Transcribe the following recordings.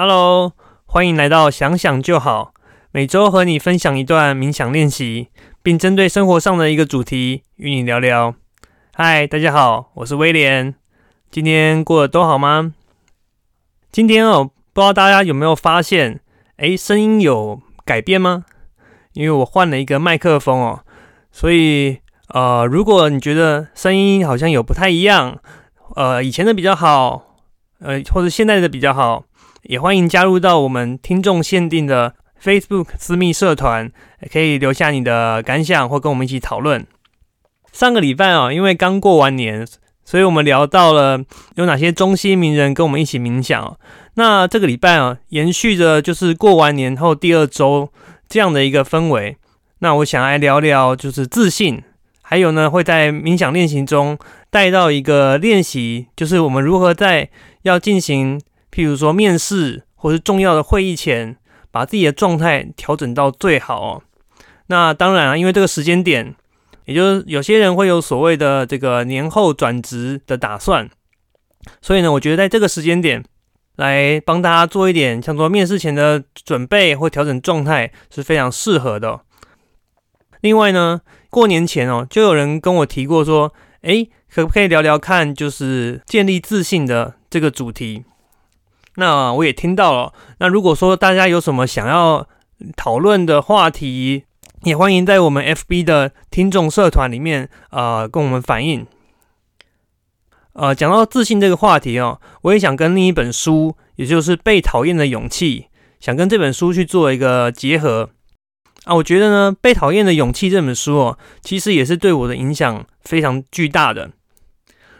Hello，欢迎来到想想就好。每周和你分享一段冥想练习，并针对生活上的一个主题与你聊聊。嗨，大家好，我是威廉。今天过得都好吗？今天哦，不知道大家有没有发现，哎，声音有改变吗？因为我换了一个麦克风哦，所以呃，如果你觉得声音好像有不太一样，呃，以前的比较好，呃，或者现在的比较好。也欢迎加入到我们听众限定的 Facebook 私密社团，可以留下你的感想或跟我们一起讨论。上个礼拜啊，因为刚过完年，所以我们聊到了有哪些中西名人跟我们一起冥想。那这个礼拜啊，延续着就是过完年后第二周这样的一个氛围。那我想来聊聊就是自信，还有呢会在冥想练习中带到一个练习，就是我们如何在要进行。譬如说面试或是重要的会议前，把自己的状态调整到最好哦。那当然啊，因为这个时间点，也就是有些人会有所谓的这个年后转职的打算，所以呢，我觉得在这个时间点来帮大家做一点像做面试前的准备或调整状态是非常适合的。另外呢，过年前哦，就有人跟我提过说，诶，可不可以聊聊看，就是建立自信的这个主题？那我也听到了。那如果说大家有什么想要讨论的话题，也欢迎在我们 FB 的听众社团里面啊，跟我们反映。呃，讲到自信这个话题哦，我也想跟另一本书，也就是《被讨厌的勇气》，想跟这本书去做一个结合啊。我觉得呢，《被讨厌的勇气》这本书哦，其实也是对我的影响非常巨大的。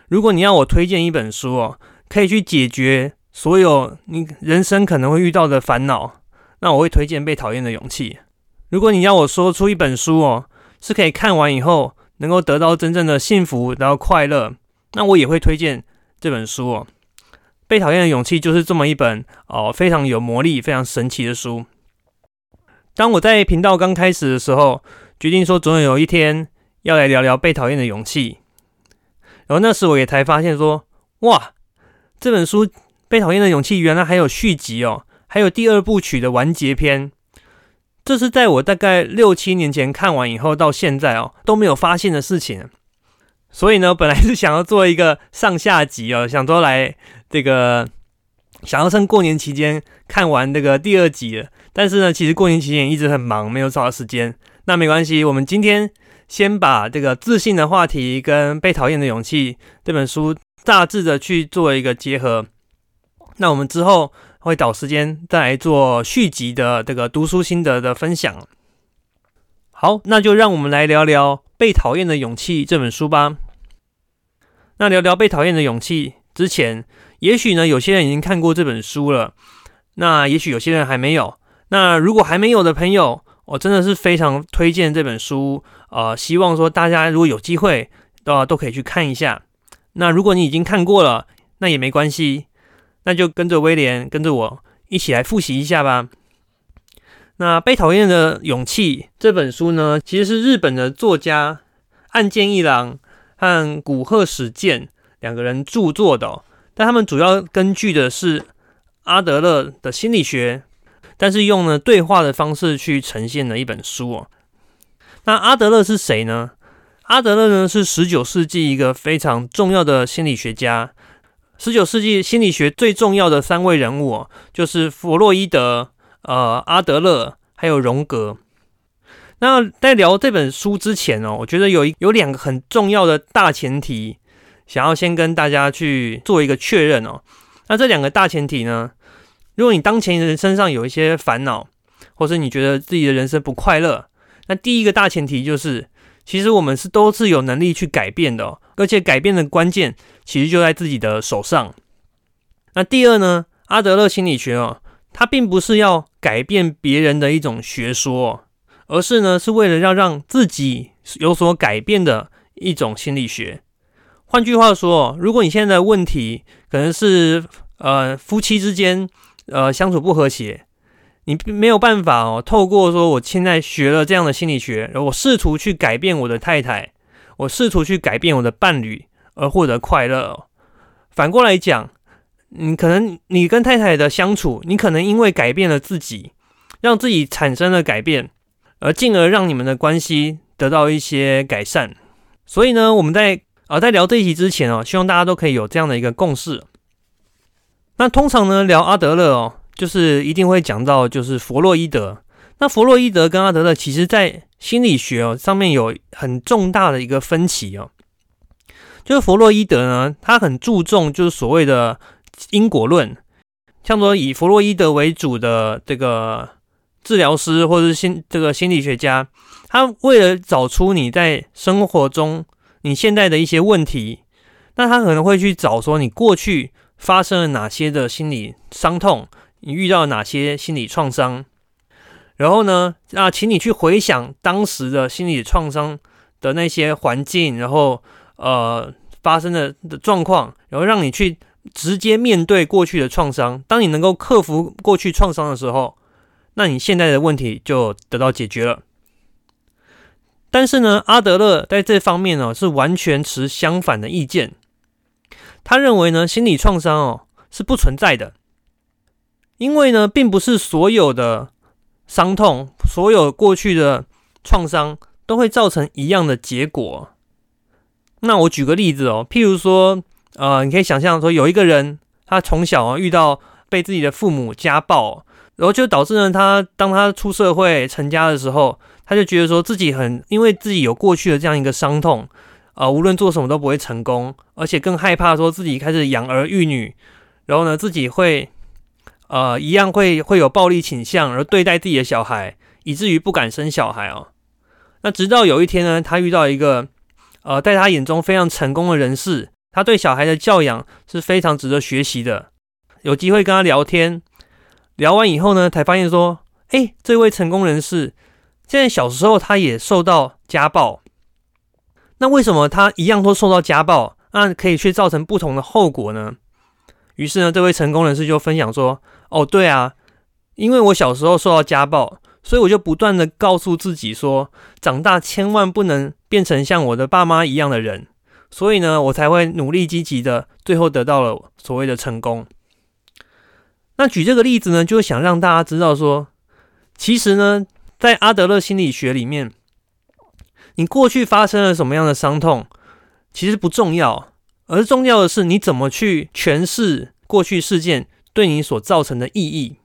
如果你要我推荐一本书哦，可以去解决。所有你人生可能会遇到的烦恼，那我会推荐《被讨厌的勇气》。如果你要我说出一本书哦，是可以看完以后能够得到真正的幸福，然后快乐，那我也会推荐这本书哦。《被讨厌的勇气》就是这么一本哦，非常有魔力、非常神奇的书。当我在频道刚开始的时候，决定说总有一天要来聊聊《被讨厌的勇气》，然后那时我也才发现说，哇，这本书。被讨厌的勇气原来还有续集哦，还有第二部曲的完结篇。这是在我大概六七年前看完以后，到现在哦都没有发现的事情。所以呢，本来是想要做一个上下集哦，想说来这个想要趁过年期间看完这个第二集的。但是呢，其实过年期间一直很忙，没有找到时间。那没关系，我们今天先把这个自信的话题跟被讨厌的勇气这本书大致的去做一个结合。那我们之后会找时间再来做续集的这个读书心得的分享。好，那就让我们来聊聊《被讨厌的勇气》这本书吧。那聊聊《被讨厌的勇气》之前，也许呢有些人已经看过这本书了，那也许有些人还没有。那如果还没有的朋友，我真的是非常推荐这本书。呃，希望说大家如果有机会，都都可以去看一下。那如果你已经看过了，那也没关系。那就跟着威廉，跟着我一起来复习一下吧。那《被讨厌的勇气》这本书呢，其实是日本的作家岸见一郎和古贺史健两个人著作的，但他们主要根据的是阿德勒的心理学，但是用了对话的方式去呈现的一本书哦。那阿德勒是谁呢？阿德勒呢是十九世纪一个非常重要的心理学家。十九世纪心理学最重要的三位人物哦，就是弗洛伊德、呃阿德勒还有荣格。那在聊这本书之前哦，我觉得有一有两个很重要的大前提，想要先跟大家去做一个确认哦。那这两个大前提呢，如果你当前人身上有一些烦恼，或是你觉得自己的人生不快乐，那第一个大前提就是，其实我们是都是有能力去改变的。而且改变的关键其实就在自己的手上。那第二呢？阿德勒心理学哦，它并不是要改变别人的一种学说，而是呢是为了要让自己有所改变的一种心理学。换句话说，如果你现在的问题可能是呃夫妻之间呃相处不和谐，你没有办法哦，透过说我现在学了这样的心理学，然后我试图去改变我的太太。我试图去改变我的伴侣而获得快乐。反过来讲，你可能你跟太太的相处，你可能因为改变了自己，让自己产生了改变，而进而让你们的关系得到一些改善。所以呢，我们在啊在聊这一集之前哦，希望大家都可以有这样的一个共识。那通常呢，聊阿德勒哦，就是一定会讲到就是弗洛伊德。那弗洛伊德跟阿德勒，其实在心理学哦上面有很重大的一个分歧哦。就是弗洛伊德呢，他很注重就是所谓的因果论，像说以弗洛伊德为主的这个治疗师或者是心这个心理学家，他为了找出你在生活中你现在的一些问题，那他可能会去找说你过去发生了哪些的心理伤痛，你遇到哪些心理创伤，然后呢，啊，请你去回想当时的心理创伤的那些环境，然后。呃，发生的的状况，然后让你去直接面对过去的创伤。当你能够克服过去创伤的时候，那你现在的问题就得到解决了。但是呢，阿德勒在这方面呢是完全持相反的意见。他认为呢，心理创伤哦是不存在的，因为呢，并不是所有的伤痛、所有过去的创伤都会造成一样的结果。那我举个例子哦，譬如说，呃，你可以想象说，有一个人，他从小啊遇到被自己的父母家暴，然后就导致呢，他当他出社会成家的时候，他就觉得说自己很，因为自己有过去的这样一个伤痛，啊，无论做什么都不会成功，而且更害怕说自己开始养儿育女，然后呢，自己会，呃，一样会会有暴力倾向，而对待自己的小孩，以至于不敢生小孩哦。那直到有一天呢，他遇到一个。呃，在他眼中非常成功的人士，他对小孩的教养是非常值得学习的。有机会跟他聊天，聊完以后呢，才发现说，哎，这位成功人士，现在小时候他也受到家暴。那为什么他一样都受到家暴，那可以去造成不同的后果呢？于是呢，这位成功人士就分享说，哦，对啊，因为我小时候受到家暴。所以我就不断的告诉自己说，长大千万不能变成像我的爸妈一样的人。所以呢，我才会努力积极的，最后得到了所谓的成功。那举这个例子呢，就是想让大家知道说，其实呢，在阿德勒心理学里面，你过去发生了什么样的伤痛，其实不重要，而重要的是你怎么去诠释过去事件对你所造成的意义。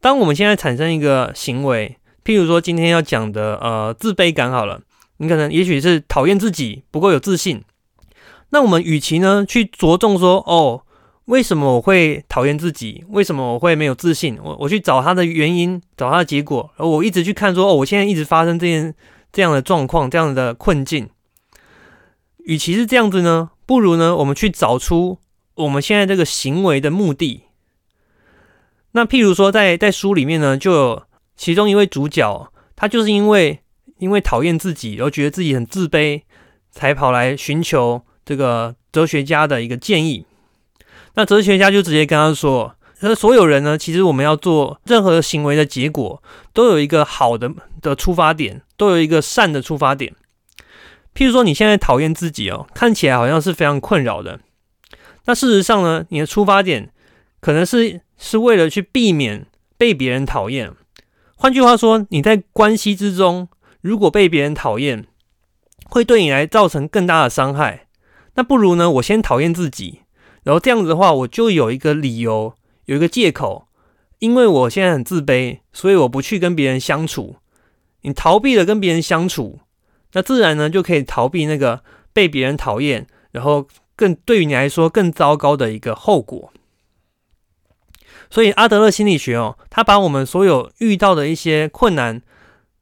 当我们现在产生一个行为，譬如说今天要讲的呃自卑感好了，你可能也许是讨厌自己不够有自信，那我们与其呢去着重说哦为什么我会讨厌自己，为什么我会没有自信，我我去找他的原因，找他的结果，而我一直去看说哦我现在一直发生这件这样的状况，这样的困境，与其是这样子呢，不如呢我们去找出我们现在这个行为的目的。那譬如说，在在书里面呢，就有其中一位主角，他就是因为因为讨厌自己，然后觉得自己很自卑，才跑来寻求这个哲学家的一个建议。那哲学家就直接跟他说：“说所有人呢，其实我们要做任何行为的结果，都有一个好的的出发点，都有一个善的出发点。譬如说，你现在讨厌自己哦，看起来好像是非常困扰的。那事实上呢，你的出发点可能是。”是为了去避免被别人讨厌。换句话说，你在关系之中，如果被别人讨厌，会对你来造成更大的伤害。那不如呢，我先讨厌自己，然后这样子的话，我就有一个理由，有一个借口，因为我现在很自卑，所以我不去跟别人相处。你逃避了跟别人相处，那自然呢就可以逃避那个被别人讨厌，然后更对于你来说更糟糕的一个后果。所以阿德勒心理学哦，他把我们所有遇到的一些困难，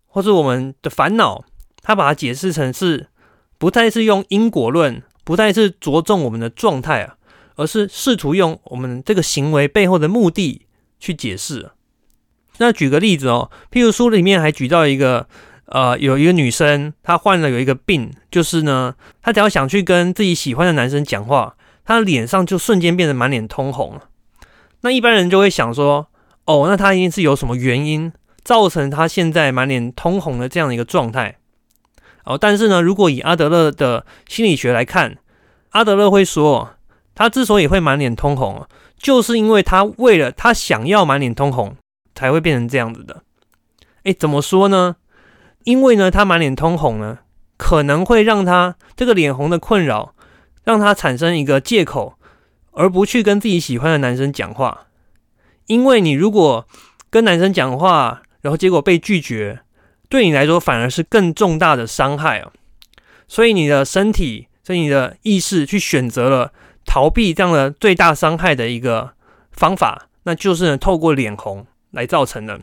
或是我们的烦恼，他把它解释成是不再是用因果论，不再是着重我们的状态啊，而是试图用我们这个行为背后的目的去解释。那举个例子哦，譬如书里面还举到一个，呃，有一个女生，她患了有一个病，就是呢，她只要想去跟自己喜欢的男生讲话，她的脸上就瞬间变得满脸通红了。那一般人就会想说，哦，那他一定是有什么原因造成他现在满脸通红的这样的一个状态。哦，但是呢，如果以阿德勒的心理学来看，阿德勒会说，他之所以会满脸通红，就是因为他为了他想要满脸通红，才会变成这样子的。哎，怎么说呢？因为呢，他满脸通红呢，可能会让他这个脸红的困扰，让他产生一个借口，而不去跟自己喜欢的男生讲话。因为你如果跟男生讲话，然后结果被拒绝，对你来说反而是更重大的伤害啊。所以你的身体，所以你的意识去选择了逃避这样的最大伤害的一个方法，那就是透过脸红来造成的。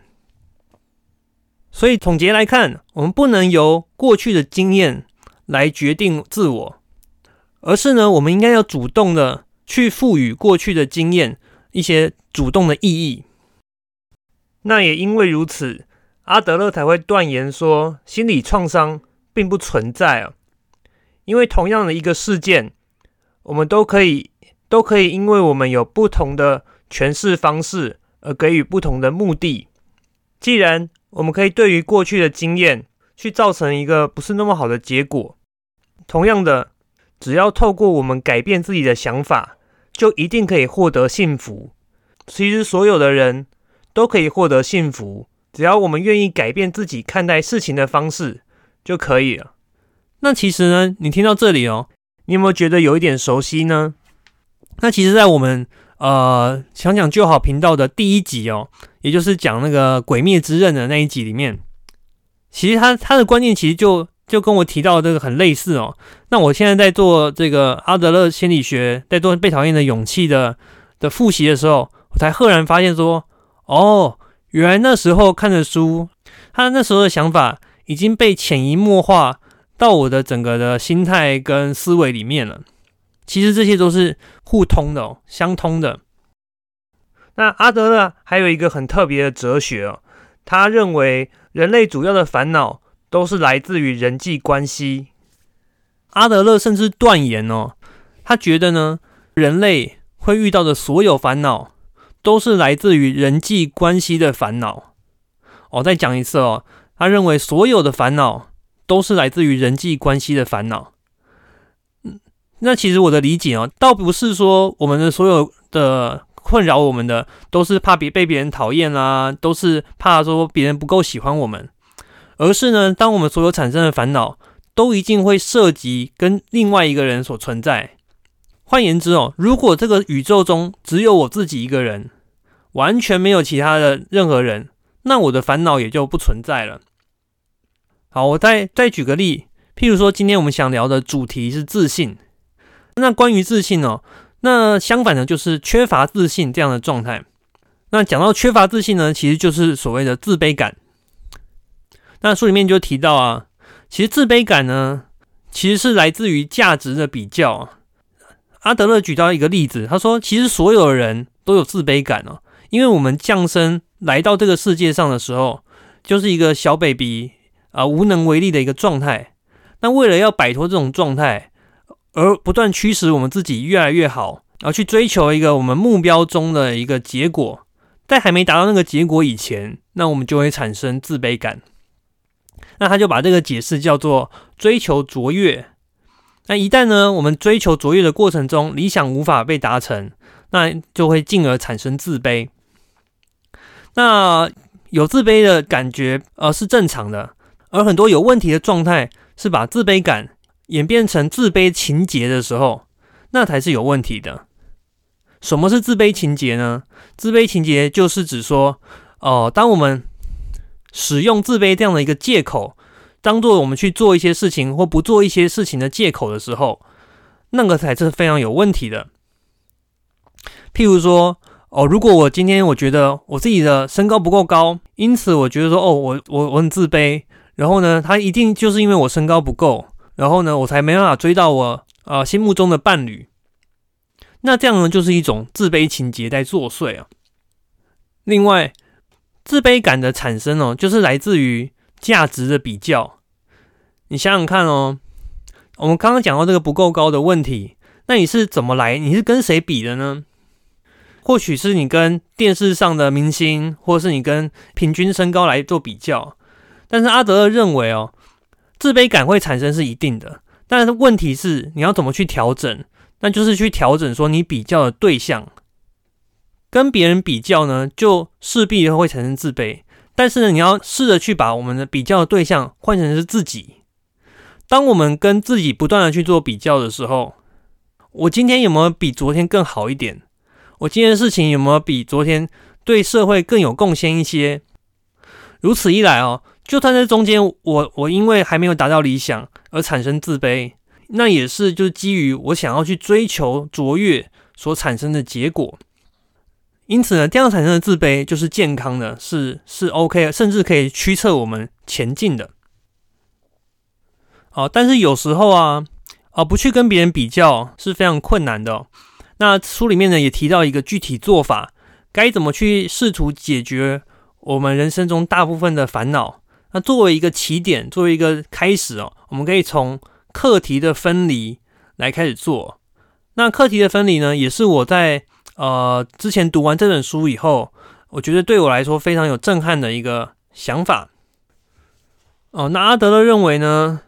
所以总结来看，我们不能由过去的经验来决定自我，而是呢，我们应该要主动的去赋予过去的经验一些主动的意义。那也因为如此，阿德勒才会断言说，心理创伤并不存在啊。因为同样的一个事件，我们都可以都可以，因为我们有不同的诠释方式而给予不同的目的。既然我们可以对于过去的经验去造成一个不是那么好的结果。同样的，只要透过我们改变自己的想法，就一定可以获得幸福。其实所有的人都可以获得幸福，只要我们愿意改变自己看待事情的方式就可以了。那其实呢，你听到这里哦，你有没有觉得有一点熟悉呢？那其实，在我们呃想想就好频道的第一集哦。也就是讲那个《鬼灭之刃》的那一集里面，其实他他的观念其实就就跟我提到这个很类似哦。那我现在在做这个阿德勒心理学，在做被讨厌的勇气的的复习的时候，我才赫然发现说，哦，原来那时候看的书，他那时候的想法已经被潜移默化到我的整个的心态跟思维里面了。其实这些都是互通的哦，相通的。那阿德勒还有一个很特别的哲学哦，他认为人类主要的烦恼都是来自于人际关系。阿德勒甚至断言哦，他觉得呢，人类会遇到的所有烦恼都是来自于人际关系的烦恼。我再讲一次哦，他认为所有的烦恼都是来自于人际关系的烦恼。那其实我的理解哦，倒不是说我们的所有的。困扰我们的都是怕别被别人讨厌啦，都是怕说别人不够喜欢我们，而是呢，当我们所有产生的烦恼都一定会涉及跟另外一个人所存在。换言之哦，如果这个宇宙中只有我自己一个人，完全没有其他的任何人，那我的烦恼也就不存在了。好，我再再举个例，譬如说今天我们想聊的主题是自信，那关于自信哦。那相反的，就是缺乏自信这样的状态。那讲到缺乏自信呢，其实就是所谓的自卑感。那书里面就提到啊，其实自卑感呢，其实是来自于价值的比较。阿德勒举到一个例子，他说，其实所有的人都有自卑感哦，因为我们降生来到这个世界上的时候，就是一个小 baby 啊，无能为力的一个状态。那为了要摆脱这种状态，而不断驱使我们自己越来越好，然后去追求一个我们目标中的一个结果，在还没达到那个结果以前，那我们就会产生自卑感。那他就把这个解释叫做追求卓越。那一旦呢，我们追求卓越的过程中，理想无法被达成，那就会进而产生自卑。那有自卑的感觉，呃，是正常的。而很多有问题的状态，是把自卑感。演变成自卑情节的时候，那才是有问题的。什么是自卑情节呢？自卑情节就是指说，哦，当我们使用自卑这样的一个借口，当做我们去做一些事情或不做一些事情的借口的时候，那个才是非常有问题的。譬如说，哦，如果我今天我觉得我自己的身高不够高，因此我觉得说，哦，我我我很自卑，然后呢，他一定就是因为我身高不够。然后呢，我才没办法追到我啊心目中的伴侣。那这样呢，就是一种自卑情节在作祟啊。另外，自卑感的产生哦，就是来自于价值的比较。你想想看哦，我们刚刚讲到这个不够高的问题，那你是怎么来？你是跟谁比的呢？或许是你跟电视上的明星，或是你跟平均身高来做比较。但是阿德勒认为哦。自卑感会产生是一定的，但是问题是你要怎么去调整那就是去调整说你比较的对象，跟别人比较呢，就势必会产生自卑。但是呢，你要试着去把我们的比较的对象换成是自己。当我们跟自己不断的去做比较的时候，我今天有没有比昨天更好一点？我今天的事情有没有比昨天对社会更有贡献一些？如此一来哦，就算在中间，我我因为还没有达到理想而产生自卑，那也是就是基于我想要去追求卓越所产生的结果。因此呢，这样产生的自卑就是健康的，是是 OK，甚至可以驱策我们前进的。哦，但是有时候啊，啊，不去跟别人比较是非常困难的。那书里面呢也提到一个具体做法，该怎么去试图解决我们人生中大部分的烦恼。那作为一个起点，作为一个开始哦，我们可以从课题的分离来开始做。那课题的分离呢，也是我在。呃，之前读完这本书以后，我觉得对我来说非常有震撼的一个想法。哦，那阿德勒认为呢，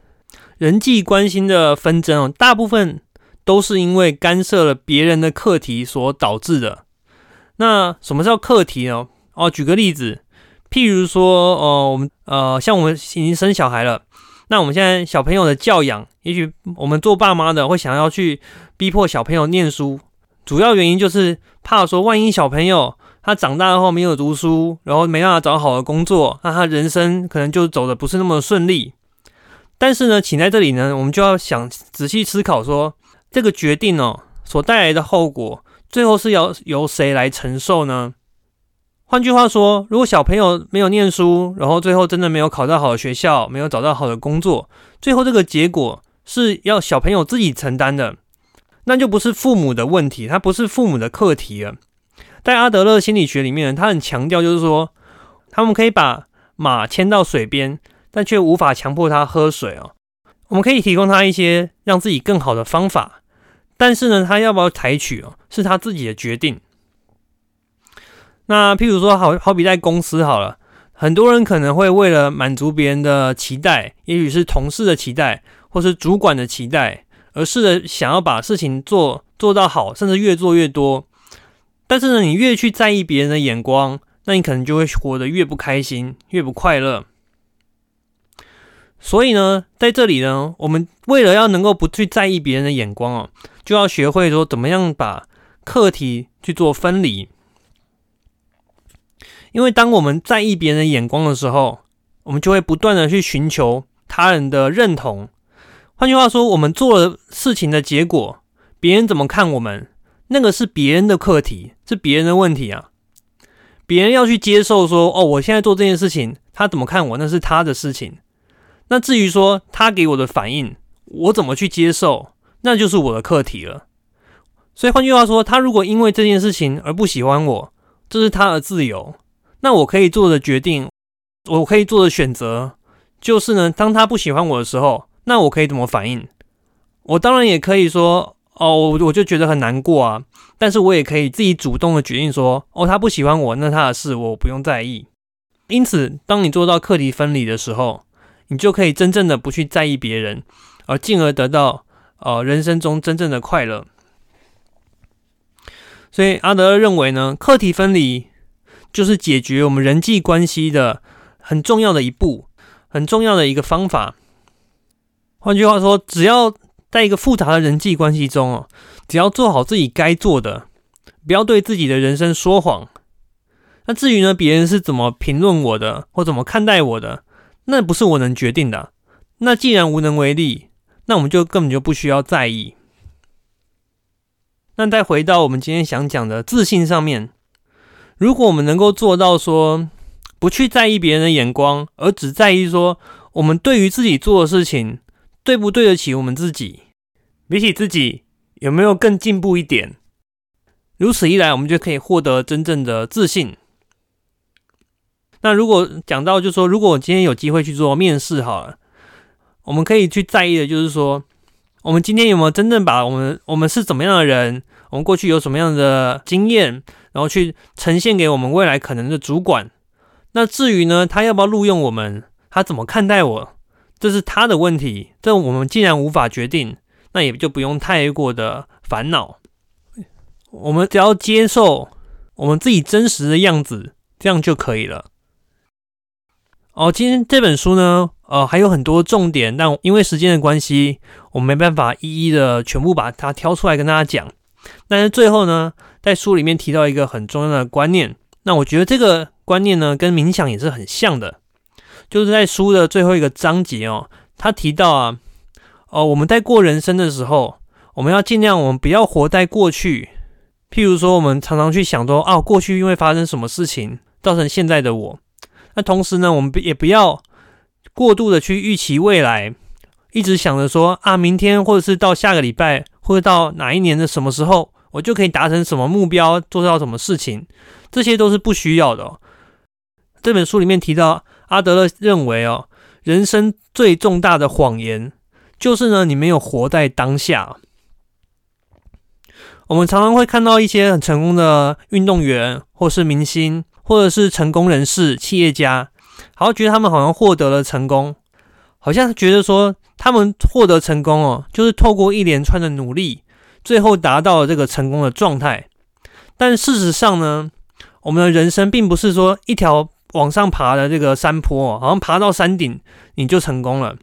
人际关系的纷争哦，大部分都是因为干涉了别人的课题所导致的。那什么叫课题呢？哦，举个例子，譬如说，哦，我们呃，像我们已经生小孩了，那我们现在小朋友的教养，也许我们做爸妈的会想要去逼迫小朋友念书。主要原因就是怕说，万一小朋友他长大后没有读书，然后没办法找好的工作，那他人生可能就走的不是那么顺利。但是呢，请在这里呢，我们就要想仔细思考说，这个决定哦所带来的后果，最后是要由谁来承受呢？换句话说，如果小朋友没有念书，然后最后真的没有考到好的学校，没有找到好的工作，最后这个结果是要小朋友自己承担的。那就不是父母的问题，他不是父母的课题了。在阿德勒心理学里面，他很强调，就是说，他们可以把马牵到水边，但却无法强迫他喝水哦。我们可以提供他一些让自己更好的方法，但是呢，他要不要采取哦，是他自己的决定。那譬如说，好好比在公司好了，很多人可能会为了满足别人的期待，也许是同事的期待，或是主管的期待。而试着想要把事情做做到好，甚至越做越多。但是呢，你越去在意别人的眼光，那你可能就会活得越不开心，越不快乐。所以呢，在这里呢，我们为了要能够不去在意别人的眼光哦，就要学会说怎么样把课题去做分离。因为当我们在意别人的眼光的时候，我们就会不断的去寻求他人的认同。换句话说，我们做了事情的结果，别人怎么看我们，那个是别人的课题，是别人的问题啊。别人要去接受说，哦，我现在做这件事情，他怎么看我，那是他的事情。那至于说他给我的反应，我怎么去接受，那就是我的课题了。所以换句话说，他如果因为这件事情而不喜欢我，这是他的自由。那我可以做的决定，我可以做的选择，就是呢，当他不喜欢我的时候。那我可以怎么反应？我当然也可以说，哦，我我就觉得很难过啊。但是我也可以自己主动的决定说，哦，他不喜欢我，那他的事我不用在意。因此，当你做到课题分离的时候，你就可以真正的不去在意别人，而进而得到呃人生中真正的快乐。所以阿德认为呢，课题分离就是解决我们人际关系的很重要的一步，很重要的一个方法。换句话说，只要在一个复杂的人际关系中哦，只要做好自己该做的，不要对自己的人生说谎。那至于呢，别人是怎么评论我的，或怎么看待我的，那不是我能决定的。那既然无能为力，那我们就根本就不需要在意。那再回到我们今天想讲的自信上面，如果我们能够做到说，不去在意别人的眼光，而只在意说我们对于自己做的事情。对不对得起我们自己？比起自己，有没有更进步一点？如此一来，我们就可以获得真正的自信。那如果讲到，就说如果我今天有机会去做面试，好了，我们可以去在意的，就是说，我们今天有没有真正把我们我们是怎么样的人，我们过去有什么样的经验，然后去呈现给我们未来可能的主管。那至于呢，他要不要录用我们，他怎么看待我？这是他的问题，这我们既然无法决定，那也就不用太过的烦恼。我们只要接受我们自己真实的样子，这样就可以了。哦，今天这本书呢，呃，还有很多重点，但因为时间的关系，我没办法一一的全部把它挑出来跟大家讲。但是最后呢，在书里面提到一个很重要的观念，那我觉得这个观念呢，跟冥想也是很像的，就是在书的最后一个章节哦，他提到啊，哦，我们在过人生的时候，我们要尽量我们不要活在过去。譬如说，我们常常去想说，啊，过去因为发生什么事情造成现在的我。那同时呢，我们也不要过度的去预期未来，一直想着说，啊，明天或者是到下个礼拜，或者到哪一年的什么时候，我就可以达成什么目标，做到什么事情，这些都是不需要的。这本书里面提到，阿德勒认为哦，人生最重大的谎言就是呢，你没有活在当下。我们常常会看到一些很成功的运动员，或是明星，或者是成功人士、企业家，好像觉得他们好像获得了成功，好像觉得说他们获得成功哦，就是透过一连串的努力，最后达到了这个成功的状态。但事实上呢，我们的人生并不是说一条往上爬的这个山坡，好像爬到山顶你就成功了，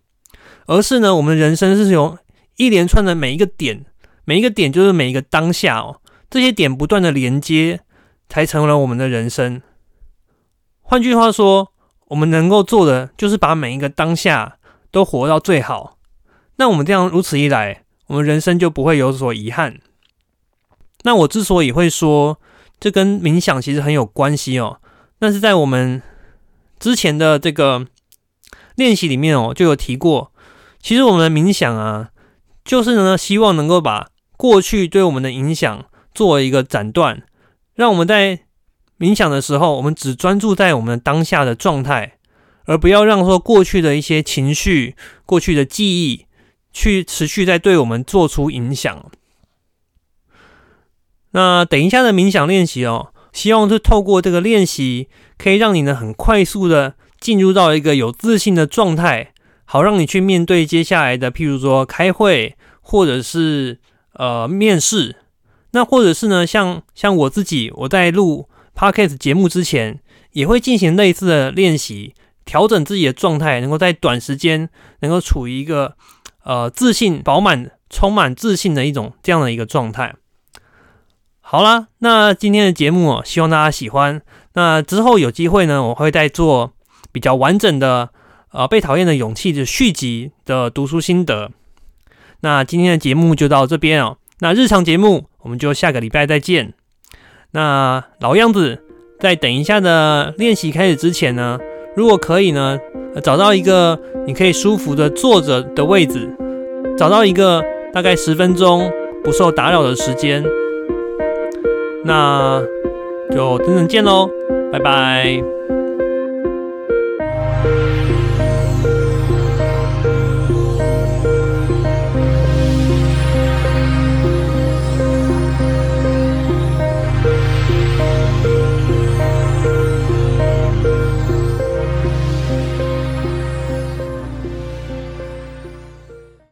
而是呢，我们的人生是由一连串的每一个点。每一个点就是每一个当下哦，这些点不断的连接，才成为了我们的人生。换句话说，我们能够做的就是把每一个当下都活到最好。那我们这样如此一来，我们人生就不会有所遗憾。那我之所以会说这跟冥想其实很有关系哦，那是在我们之前的这个练习里面哦就有提过，其实我们的冥想啊，就是呢希望能够把过去对我们的影响做一个斩断，让我们在冥想的时候，我们只专注在我们当下的状态，而不要让说过去的一些情绪、过去的记忆去持续在对我们做出影响。那等一下的冥想练习哦，希望是透过这个练习，可以让你呢很快速的进入到一个有自信的状态，好让你去面对接下来的，譬如说开会，或者是。呃，面试，那或者是呢，像像我自己，我在录 podcast 节目之前，也会进行类似的练习，调整自己的状态，能够在短时间能够处于一个呃自信、饱满、充满自信的一种这样的一个状态。好啦，那今天的节目哦，希望大家喜欢。那之后有机会呢，我会再做比较完整的呃被讨厌的勇气的续集的读书心得。那今天的节目就到这边哦。那日常节目我们就下个礼拜再见。那老样子，在等一下的练习开始之前呢，如果可以呢，找到一个你可以舒服的坐着的位置，找到一个大概十分钟不受打扰的时间，那就等等见喽，拜拜。